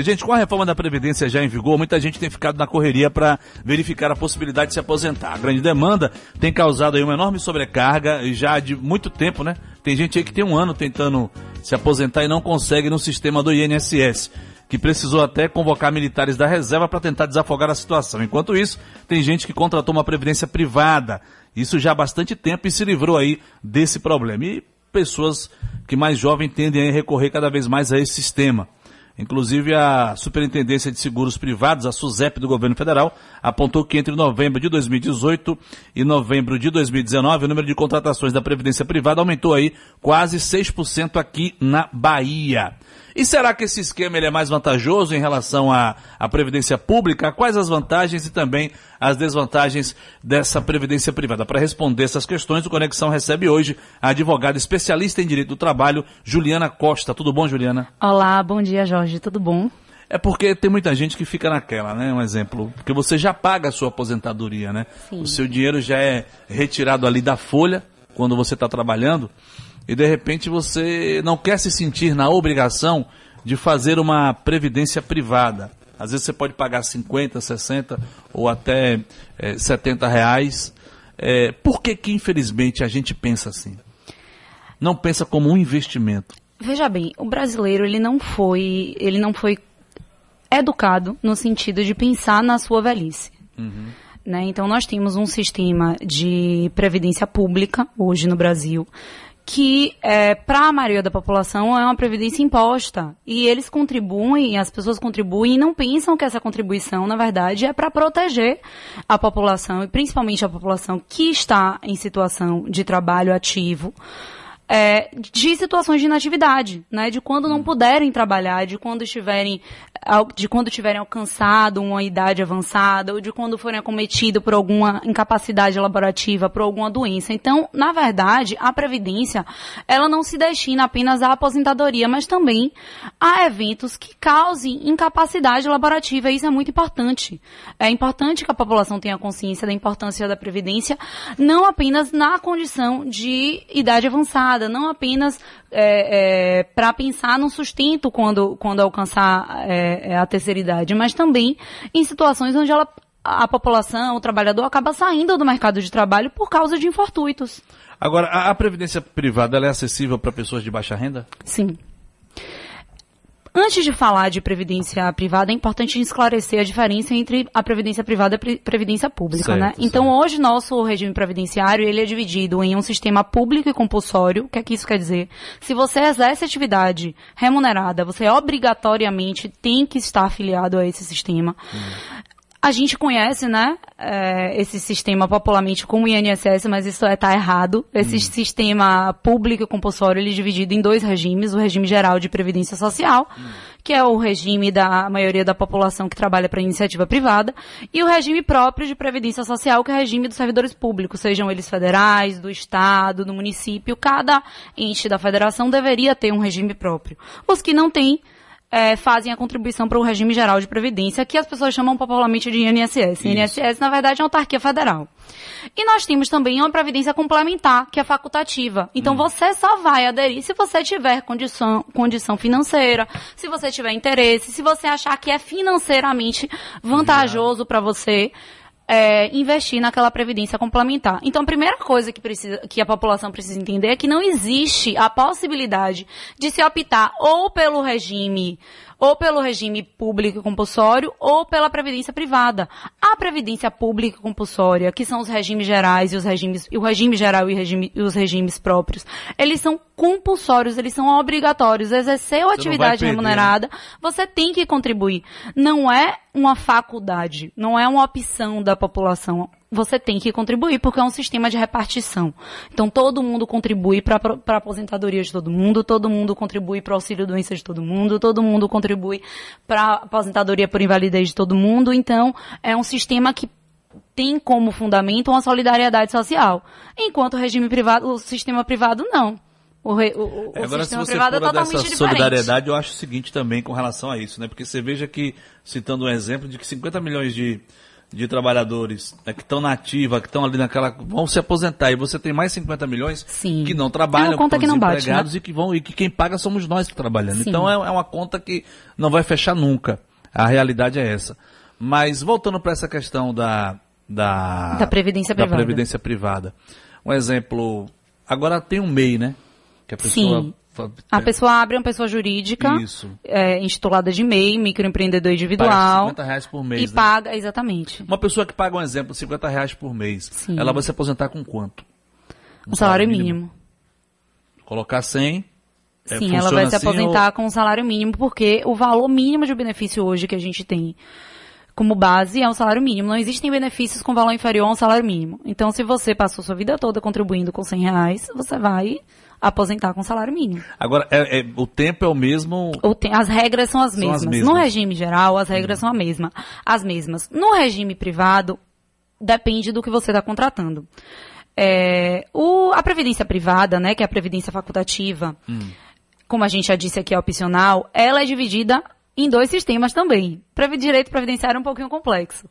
Gente, com a reforma da Previdência já em vigor, muita gente tem ficado na correria para verificar a possibilidade de se aposentar. A grande demanda tem causado aí uma enorme sobrecarga já de muito tempo, né? Tem gente aí que tem um ano tentando se aposentar e não consegue no sistema do INSS, que precisou até convocar militares da reserva para tentar desafogar a situação. Enquanto isso, tem gente que contratou uma previdência privada, isso já há bastante tempo e se livrou aí desse problema. E pessoas que mais jovens tendem a recorrer cada vez mais a esse sistema. Inclusive, a Superintendência de Seguros Privados, a SUSEP do Governo Federal, apontou que entre novembro de 2018 e novembro de 2019, o número de contratações da Previdência Privada aumentou aí quase 6% aqui na Bahia. E será que esse esquema ele é mais vantajoso em relação à, à Previdência Pública? Quais as vantagens e também as desvantagens dessa Previdência Privada? Para responder essas questões, o Conexão recebe hoje a advogada especialista em Direito do Trabalho, Juliana Costa. Tudo bom, Juliana? Olá, bom dia, Jorge. Tudo bom? É porque tem muita gente que fica naquela, né? Um exemplo. Porque você já paga a sua aposentadoria, né? Sim. O seu dinheiro já é retirado ali da folha quando você está trabalhando e de repente você não quer se sentir na obrigação de fazer uma previdência privada. Às vezes você pode pagar 50, 60 ou até é, 70 reais. É, por que que infelizmente a gente pensa assim? Não pensa como um investimento. Veja bem, o brasileiro ele não foi, ele não foi educado no sentido de pensar na sua velhice. Uhum. Né? Então nós temos um sistema de previdência pública hoje no Brasil que é, para a maioria da população é uma previdência imposta. E eles contribuem, as pessoas contribuem e não pensam que essa contribuição, na verdade, é para proteger a população e principalmente a população que está em situação de trabalho ativo é, de situações de inatividade, né? De quando não puderem trabalhar, de quando estiverem, de quando tiverem alcançado uma idade avançada, ou de quando forem acometidos por alguma incapacidade laborativa, por alguma doença. Então, na verdade, a Previdência, ela não se destina apenas à aposentadoria, mas também a eventos que causem incapacidade laborativa. Isso é muito importante. É importante que a população tenha consciência da importância da Previdência, não apenas na condição de idade avançada, não apenas é, é, para pensar no sustento quando, quando alcançar é, é, a terceira idade, mas também em situações onde ela, a população, o trabalhador, acaba saindo do mercado de trabalho por causa de infortuitos. Agora, a, a previdência privada é acessível para pessoas de baixa renda? Sim. Antes de falar de previdência privada, é importante esclarecer a diferença entre a previdência privada e a previdência pública, né? certo, né? Então, hoje, nosso regime previdenciário, ele é dividido em um sistema público e compulsório. O que é que isso quer dizer? Se você exerce atividade remunerada, você obrigatoriamente tem que estar afiliado a esse sistema. Hum. A gente conhece, né, é, esse sistema popularmente como INSS, mas isso está é, errado. Esse hum. sistema público e compulsório ele é dividido em dois regimes: o regime geral de previdência social, hum. que é o regime da maioria da população que trabalha para iniciativa privada, e o regime próprio de previdência social, que é o regime dos servidores públicos, sejam eles federais, do estado, do município. Cada ente da federação deveria ter um regime próprio. Os que não têm é, fazem a contribuição para o regime geral de previdência, que as pessoas chamam popularmente de INSS. Isso. INSS, na verdade, é uma autarquia federal. E nós temos também uma previdência complementar, que é facultativa. Então, hum. você só vai aderir se você tiver condição, condição financeira, se você tiver interesse, se você achar que é financeiramente vantajoso para você é, investir naquela previdência complementar. Então, a primeira coisa que, precisa, que a população precisa entender é que não existe a possibilidade de se optar ou pelo regime ou pelo regime público compulsório ou pela previdência privada. A previdência pública compulsória, que são os regimes gerais e os regimes, o regime geral e, regime, e os regimes próprios, eles são compulsórios, eles são obrigatórios. Exerceu atividade perder, remunerada, né? você tem que contribuir. Não é uma faculdade, não é uma opção da população você tem que contribuir, porque é um sistema de repartição. Então todo mundo contribui para a aposentadoria de todo mundo, todo mundo contribui para o auxílio doença de todo mundo, todo mundo contribui para a aposentadoria por invalidez de todo mundo. Então é um sistema que tem como fundamento uma solidariedade social. Enquanto o regime privado, o sistema privado não. O, re, o, o Agora, sistema se você privado é totalmente dessa diferente. solidariedade, eu acho o seguinte também com relação a isso, né? Porque você veja que, citando um exemplo de que 50 milhões de de trabalhadores né, que estão na ativa, que estão ali naquela. vão se aposentar e você tem mais 50 milhões Sim. que não trabalham, é conta que, que não bate, né? e que vão e que quem paga somos nós que trabalhando. Sim. Então é, é uma conta que não vai fechar nunca. A realidade é essa. Mas voltando para essa questão da, da, da, previdência, da privada. previdência privada. Um exemplo, agora tem um MEI, né? Que a pessoa Sim. A pessoa abre uma pessoa jurídica, é, intitulada de MEI, microempreendedor individual. Paga 50 reais por mês. E né? paga, exatamente. Uma pessoa que paga um exemplo, 50 reais por mês, Sim. ela vai se aposentar com quanto? Um, um salário, salário mínimo. mínimo. Colocar 100. É, Sim, ela vai se assim aposentar ou... com um salário mínimo, porque o valor mínimo de benefício hoje que a gente tem como base é um salário mínimo. Não existem benefícios com valor inferior a um salário mínimo. Então, se você passou sua vida toda contribuindo com 100 reais, você vai aposentar com salário mínimo. Agora, é, é, o tempo é o mesmo? O te... As regras são as, são mesmas. as mesmas. No regime geral, as regras são a mesma, as mesmas. No regime privado, depende do que você está contratando. É, o, a previdência privada, né, que é a previdência facultativa, hum. como a gente já disse aqui, é opcional, ela é dividida em dois sistemas também. Direito previdenciário é um pouquinho complexo.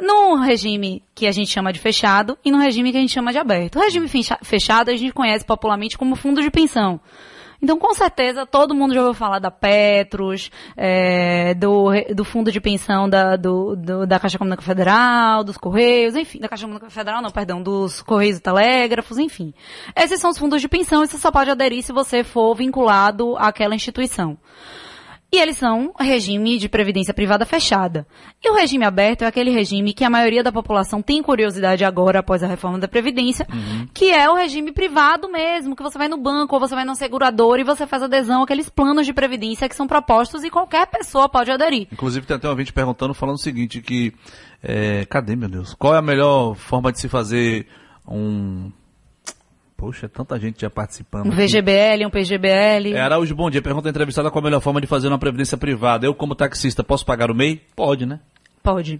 No regime que a gente chama de fechado e no regime que a gente chama de aberto. O regime fechado a gente conhece popularmente como fundo de pensão. Então, com certeza, todo mundo já ouviu falar da Petros, é, do, do fundo de pensão da, do, do, da Caixa Econômica Federal, dos Correios, enfim, da Caixa Econômica Federal, não, perdão, dos Correios e Telégrafos, enfim. Esses são os fundos de pensão e você só pode aderir se você for vinculado àquela instituição. E eles são regime de previdência privada fechada. E o regime aberto é aquele regime que a maioria da população tem curiosidade agora após a reforma da Previdência, uhum. que é o regime privado mesmo, que você vai no banco ou você vai no segurador e você faz adesão àqueles planos de previdência que são propostos e qualquer pessoa pode aderir. Inclusive tem até um ouvinte perguntando, falando o seguinte, que, é, cadê meu Deus? Qual é a melhor forma de se fazer um Poxa, tanta gente já participando. Um VGBL, um PGBL. É, Araújo, bom dia. Pergunta entrevistada qual a melhor forma de fazer uma previdência privada. Eu, como taxista, posso pagar o MEI? Pode, né? Pode.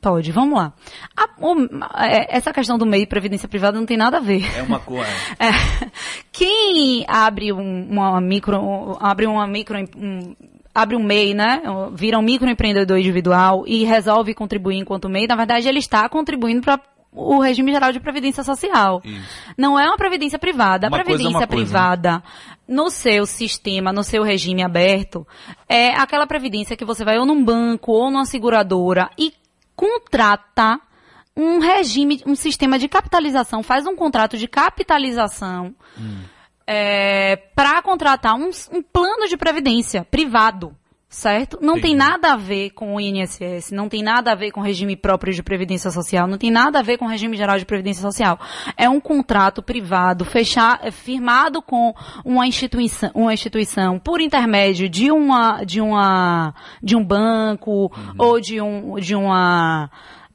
Pode, vamos lá. A, o, é, essa questão do MEI e previdência privada não tem nada a ver. É uma coisa. É. Quem abre um, uma micro, abre uma micro, um, abre um MEI, né? Vira um microempreendedor individual e resolve contribuir enquanto MEI, na verdade ele está contribuindo para o regime geral de previdência social. Isso. Não é uma previdência privada. Uma a previdência coisa, privada, coisa, né? no seu sistema, no seu regime aberto, é aquela previdência que você vai ou num banco ou numa seguradora e contrata um regime, um sistema de capitalização, faz um contrato de capitalização hum. é, para contratar um, um plano de previdência privado certo? Não Sim. tem nada a ver com o INSS, não tem nada a ver com o regime próprio de previdência social, não tem nada a ver com o regime geral de previdência social. É um contrato privado fechar, é firmado com uma instituição, uma instituição por intermédio de uma de uma de um banco uhum. ou de um de uma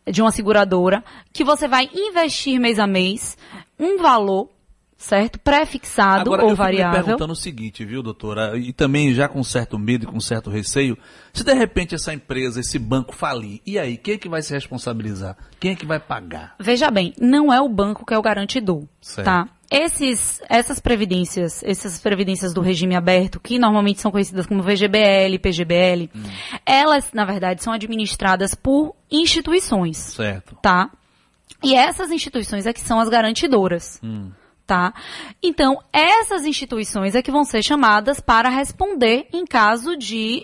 de uma seguradora que você vai investir mês a mês um valor certo? Pré-fixado ou eu variável. Agora, perguntando o seguinte, viu, doutora? E também já com certo medo e com certo receio, se de repente essa empresa, esse banco falir, e aí, quem é que vai se responsabilizar? Quem é que vai pagar? Veja bem, não é o banco que é o garantidor, certo. tá? Esses, essas previdências, essas previdências do regime aberto, que normalmente são conhecidas como VGBL, PGBL, hum. elas, na verdade, são administradas por instituições. Certo. Tá? E essas instituições é que são as garantidoras. Hum tá? Então, essas instituições é que vão ser chamadas para responder em caso de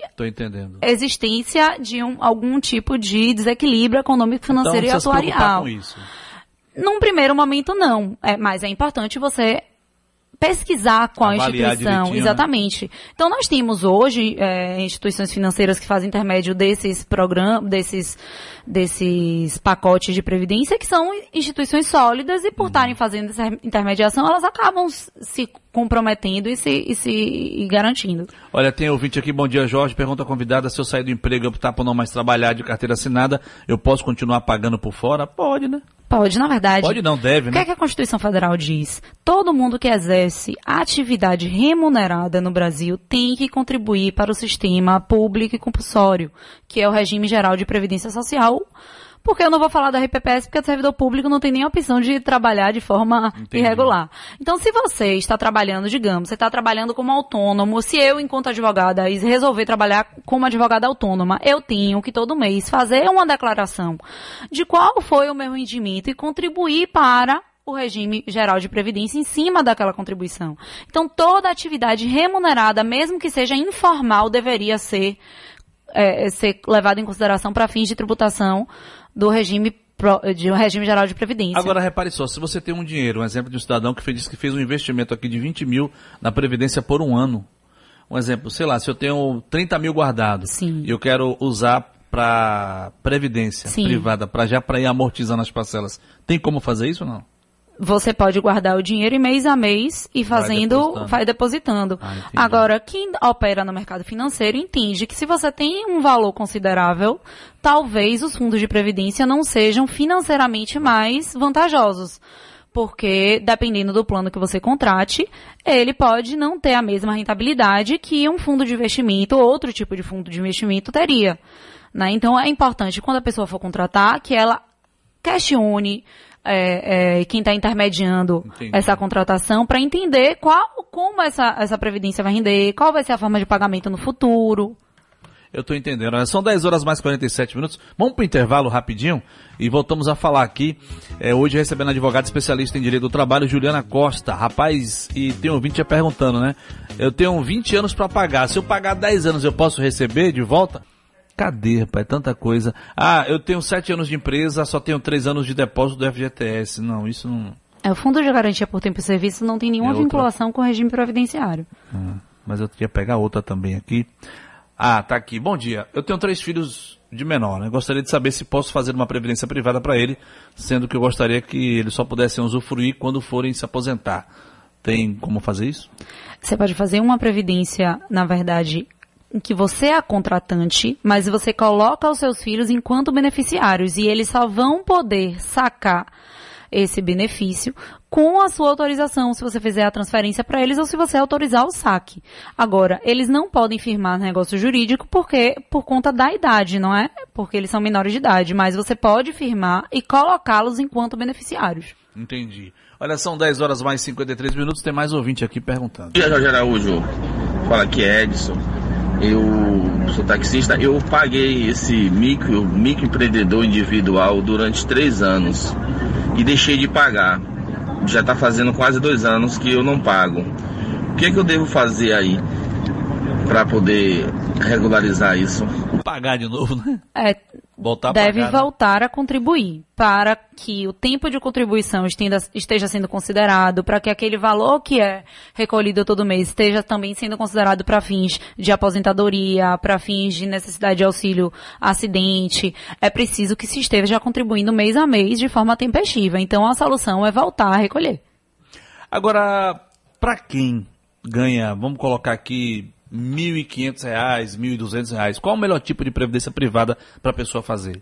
existência de um, algum tipo de desequilíbrio econômico, financeiro então, e atuarial. Com isso. Num primeiro momento, não. É, mas é importante você pesquisar qual Avaliar instituição, né? exatamente. Né? Então nós temos hoje é, instituições financeiras que fazem intermédio desses programas, desses desses pacotes de previdência que são instituições sólidas e por uhum. estarem fazendo essa intermediação elas acabam se comprometendo e se, e se e garantindo. Olha, tem ouvinte aqui, bom dia Jorge, pergunta a convidada se eu sair do emprego e optar por não mais trabalhar de carteira assinada, eu posso continuar pagando por fora? Pode, né? Pode, na verdade. Pode não, deve, né? O que, é que a Constituição Federal diz? Todo mundo que exerce atividade remunerada no Brasil tem que contribuir para o sistema público e compulsório, que é o regime geral de previdência social, Porque eu não vou falar da RPPS porque o servidor público não tem nem a opção de trabalhar de forma Entendi. irregular. Então, se você está trabalhando, digamos, você está trabalhando como autônomo, se eu, enquanto advogada, resolver trabalhar como advogada autônoma, eu tenho que todo mês fazer uma declaração de qual foi o meu rendimento e contribuir para o regime geral de previdência em cima daquela contribuição. Então, toda atividade remunerada, mesmo que seja informal, deveria ser, é, ser levada em consideração para fins de tributação do regime de um regime geral de previdência. Agora, repare só, se você tem um dinheiro, um exemplo de um cidadão que fez, que fez um investimento aqui de 20 mil na previdência por um ano. Um exemplo, sei lá, se eu tenho 30 mil guardados Sim. e eu quero usar para previdência Sim. privada, para já para ir amortizando as parcelas, tem como fazer isso ou não? Você pode guardar o dinheiro e mês a mês e fazendo, vai depositando. Vai depositando. Ah, Agora, quem opera no mercado financeiro entende que se você tem um valor considerável, talvez os fundos de previdência não sejam financeiramente mais vantajosos. Porque, dependendo do plano que você contrate, ele pode não ter a mesma rentabilidade que um fundo de investimento ou outro tipo de fundo de investimento teria. Né? Então, é importante, quando a pessoa for contratar, que ela questione é, é, quem está intermediando Entendi. essa contratação para entender qual, como essa, essa previdência vai render, qual vai ser a forma de pagamento no futuro. Eu estou entendendo. São 10 horas mais 47 minutos. Vamos para o intervalo rapidinho e voltamos a falar aqui. É, hoje recebendo a advogada especialista em direito do trabalho, Juliana Costa. Rapaz, e tem um ouvinte perguntando, né? Eu tenho 20 anos para pagar. Se eu pagar 10 anos, eu posso receber de volta? Cadê, rapaz? Tanta coisa. Ah, eu tenho sete anos de empresa, só tenho três anos de depósito do FGTS. Não, isso não. É, o Fundo de Garantia por Tempo e Serviço não tem nenhuma é vinculação com o regime previdenciário. Ah, mas eu queria pegar outra também aqui. Ah, tá aqui. Bom dia. Eu tenho três filhos de menor, né? Gostaria de saber se posso fazer uma previdência privada para ele, sendo que eu gostaria que eles só pudessem usufruir quando forem se aposentar. Tem como fazer isso? Você pode fazer uma previdência, na verdade, em que você é a contratante, mas você coloca os seus filhos enquanto beneficiários e eles só vão poder sacar esse benefício com a sua autorização, se você fizer a transferência para eles ou se você autorizar o saque. Agora, eles não podem firmar negócio jurídico porque por conta da idade, não é? Porque eles são menores de idade, mas você pode firmar e colocá-los enquanto beneficiários. Entendi. Olha, são 10 horas mais 53 minutos, tem mais ouvinte aqui perguntando. Dia, Jorge Araújo. Fala aqui, Edson eu sou taxista, eu paguei esse micro, microempreendedor individual durante três anos e deixei de pagar. Já está fazendo quase dois anos que eu não pago. O que, é que eu devo fazer aí para poder regularizar isso? Pagar de novo, né? É, voltar deve pagar, voltar né? a contribuir para que o tempo de contribuição esteja sendo considerado, para que aquele valor que é recolhido todo mês esteja também sendo considerado para fins de aposentadoria, para fins de necessidade de auxílio acidente. É preciso que se esteja contribuindo mês a mês de forma tempestiva. Então a solução é voltar a recolher. Agora, para quem ganha, vamos colocar aqui R$ 1.500, R$ 1.200, qual o melhor tipo de previdência privada para a pessoa fazer?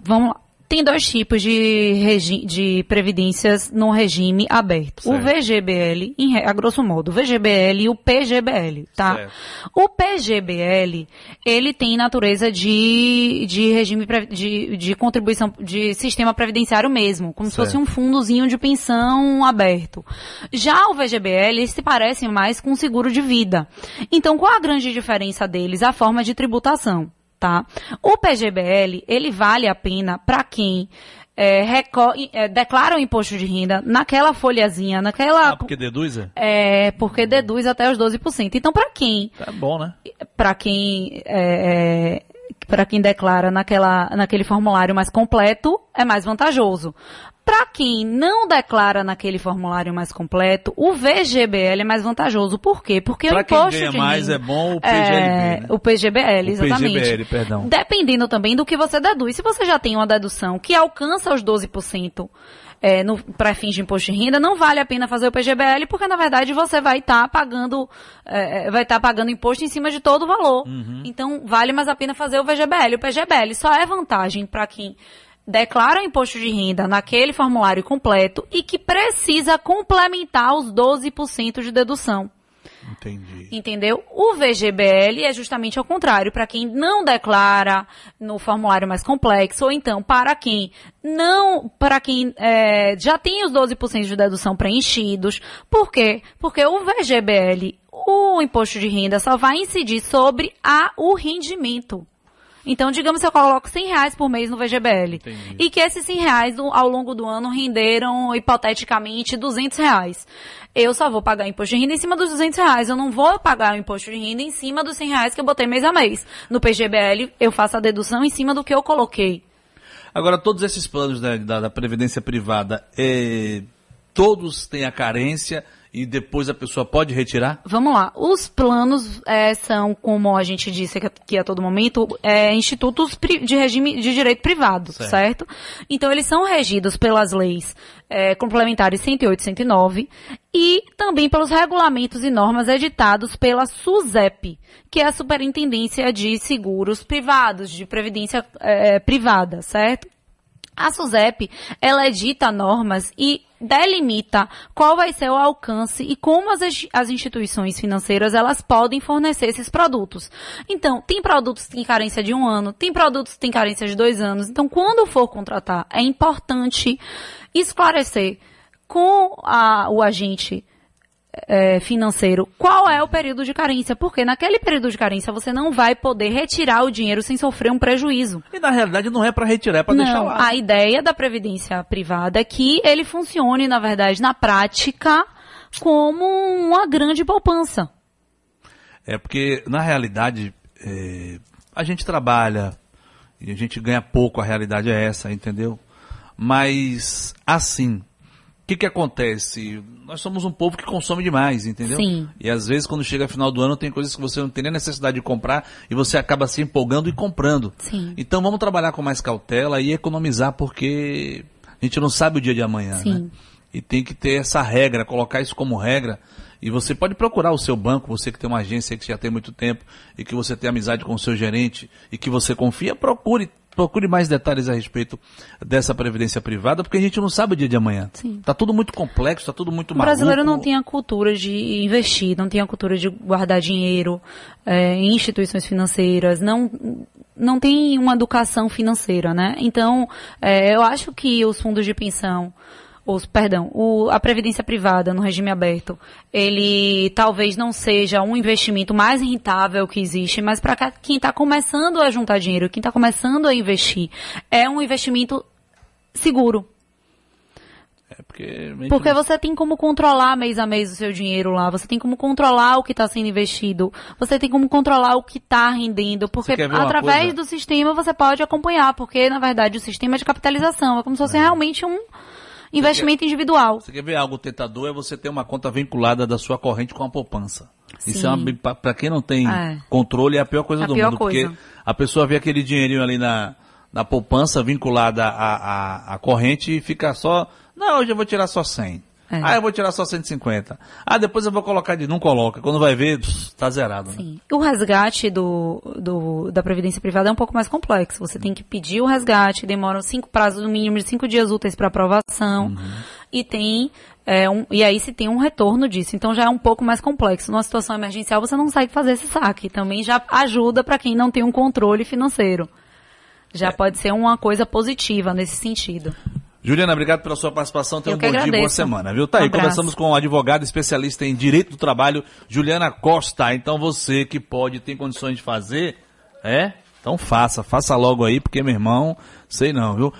Vamos lá. Tem dois tipos de, de previdências no regime aberto. Certo. O VGBL, em, a grosso modo, o VGBL e o PGBL, tá? Certo. O PGBL, ele tem natureza de, de regime de, de contribuição, de sistema previdenciário mesmo, como certo. se fosse um fundozinho de pensão aberto. Já o VGBL, eles se parecem mais com seguro de vida. Então, qual a grande diferença deles? A forma de tributação tá? O PGBL, ele vale a pena para quem é, é, declara o imposto de renda naquela folhazinha, naquela... Ah, porque deduz, é? É, porque deduz até os 12%. Então, para quem... É bom, né? Para quem... É, é para quem declara naquela, naquele formulário mais completo, é mais vantajoso. Para quem não declara naquele formulário mais completo, o VGBL é mais vantajoso. Por quê? Porque pra o imposto quem ganha de mais é bom o PGLB, é, né? O PGBL, exatamente. O PGBL, perdão. Dependendo também do que você deduz. Se você já tem uma dedução que alcança os 12%, é, para fins de imposto de renda, não vale a pena fazer o PGBL, porque na verdade você vai estar tá pagando, é, vai estar tá pagando imposto em cima de todo o valor. Uhum. Então vale mais a pena fazer o VGBL. O PGBL só é vantagem para quem declara o imposto de renda naquele formulário completo e que precisa complementar os 12% de dedução. Entendi. Entendeu? O VGBL é justamente ao contrário, para quem não declara no formulário mais complexo, ou então para quem não, para quem é, já tem os 12% de dedução preenchidos. Por quê? Porque o VGBL, o imposto de renda, só vai incidir sobre a, o rendimento. Então, digamos que eu coloco 100 reais por mês no VGBL. Entendi. E que esses 100 reais ao longo do ano renderam, hipoteticamente, 200 reais. Eu só vou pagar imposto de renda em cima dos 200 reais. Eu não vou pagar o imposto de renda em cima dos 100 reais que eu botei mês a mês. No PGBL, eu faço a dedução em cima do que eu coloquei. Agora, todos esses planos da, da, da Previdência Privada, é, todos têm a carência e depois a pessoa pode retirar? Vamos lá. Os planos é, são, como a gente disse aqui a todo momento, é, institutos de regime de direito privado, certo? certo? Então, eles são regidos pelas leis é, complementares 108 e 109 e também pelos regulamentos e normas editados pela SUSEP, que é a Superintendência de Seguros Privados, de Previdência é, Privada, certo? A SUSEP, ela edita normas e delimita qual vai ser o alcance e como as, as instituições financeiras elas podem fornecer esses produtos. Então, tem produtos que têm carência de um ano, tem produtos que têm carência de dois anos. Então, quando for contratar, é importante esclarecer com a, o agente é, financeiro, qual é o período de carência? Porque naquele período de carência você não vai poder retirar o dinheiro sem sofrer um prejuízo. E na realidade não é para retirar, é para deixar lá. A ideia da previdência privada é que ele funcione, na verdade, na prática, como uma grande poupança. É porque, na realidade, é, a gente trabalha e a gente ganha pouco, a realidade é essa, entendeu? Mas, assim, que, que acontece? Nós somos um povo que consome demais, entendeu? Sim. E às vezes, quando chega final do ano, tem coisas que você não tem nem necessidade de comprar e você acaba se empolgando e comprando. Sim. Então vamos trabalhar com mais cautela e economizar, porque a gente não sabe o dia de amanhã, Sim. né? E tem que ter essa regra, colocar isso como regra. E você pode procurar o seu banco, você que tem uma agência que já tem muito tempo e que você tem amizade com o seu gerente e que você confia, procure procure mais detalhes a respeito dessa previdência privada, porque a gente não sabe o dia de amanhã. Sim. Tá tudo muito complexo, tá tudo muito maluco. O brasileiro não tem a cultura de investir, não tem a cultura de guardar dinheiro é, em instituições financeiras, não não tem uma educação financeira, né? Então, é, eu acho que os fundos de pensão os, perdão, o, a previdência privada no regime aberto, ele talvez não seja um investimento mais rentável que existe, mas para quem está começando a juntar dinheiro, quem está começando a investir, é um investimento seguro. É porque, porque você tem como controlar mês a mês o seu dinheiro lá, você tem como controlar o que está sendo investido, você tem como controlar o que está rendendo, porque através do sistema você pode acompanhar, porque na verdade o sistema é de capitalização, é como se fosse é. realmente um investimento quer, individual. Você quer ver algo tentador? É você ter uma conta vinculada da sua corrente com a poupança. Sim. Isso é para quem não tem é. controle é a pior coisa a do pior mundo, coisa. porque a pessoa vê aquele dinheirinho ali na, na poupança vinculada à, à, à corrente e fica só, não, hoje eu vou tirar só 100. É. Ah, eu vou tirar só 150. Ah, depois eu vou colocar de. Não coloca. Quando vai ver, está zerado. Né? Sim. O resgate do, do, da Previdência Privada é um pouco mais complexo. Você tem que pedir o resgate, demora cinco prazos no mínimo de cinco dias úteis para aprovação. Uhum. E tem. É, um, e aí se tem um retorno disso. Então já é um pouco mais complexo. Numa situação emergencial você não consegue fazer esse saque. Também já ajuda para quem não tem um controle financeiro. Já é. pode ser uma coisa positiva nesse sentido. Juliana, obrigado pela sua participação. Tenha um bom agradeço. dia, boa semana, viu? Tá um aí, abraço. conversamos com a advogada especialista em direito do trabalho, Juliana Costa. Então você que pode, tem condições de fazer, é? Então faça, faça logo aí, porque meu irmão, sei não, viu?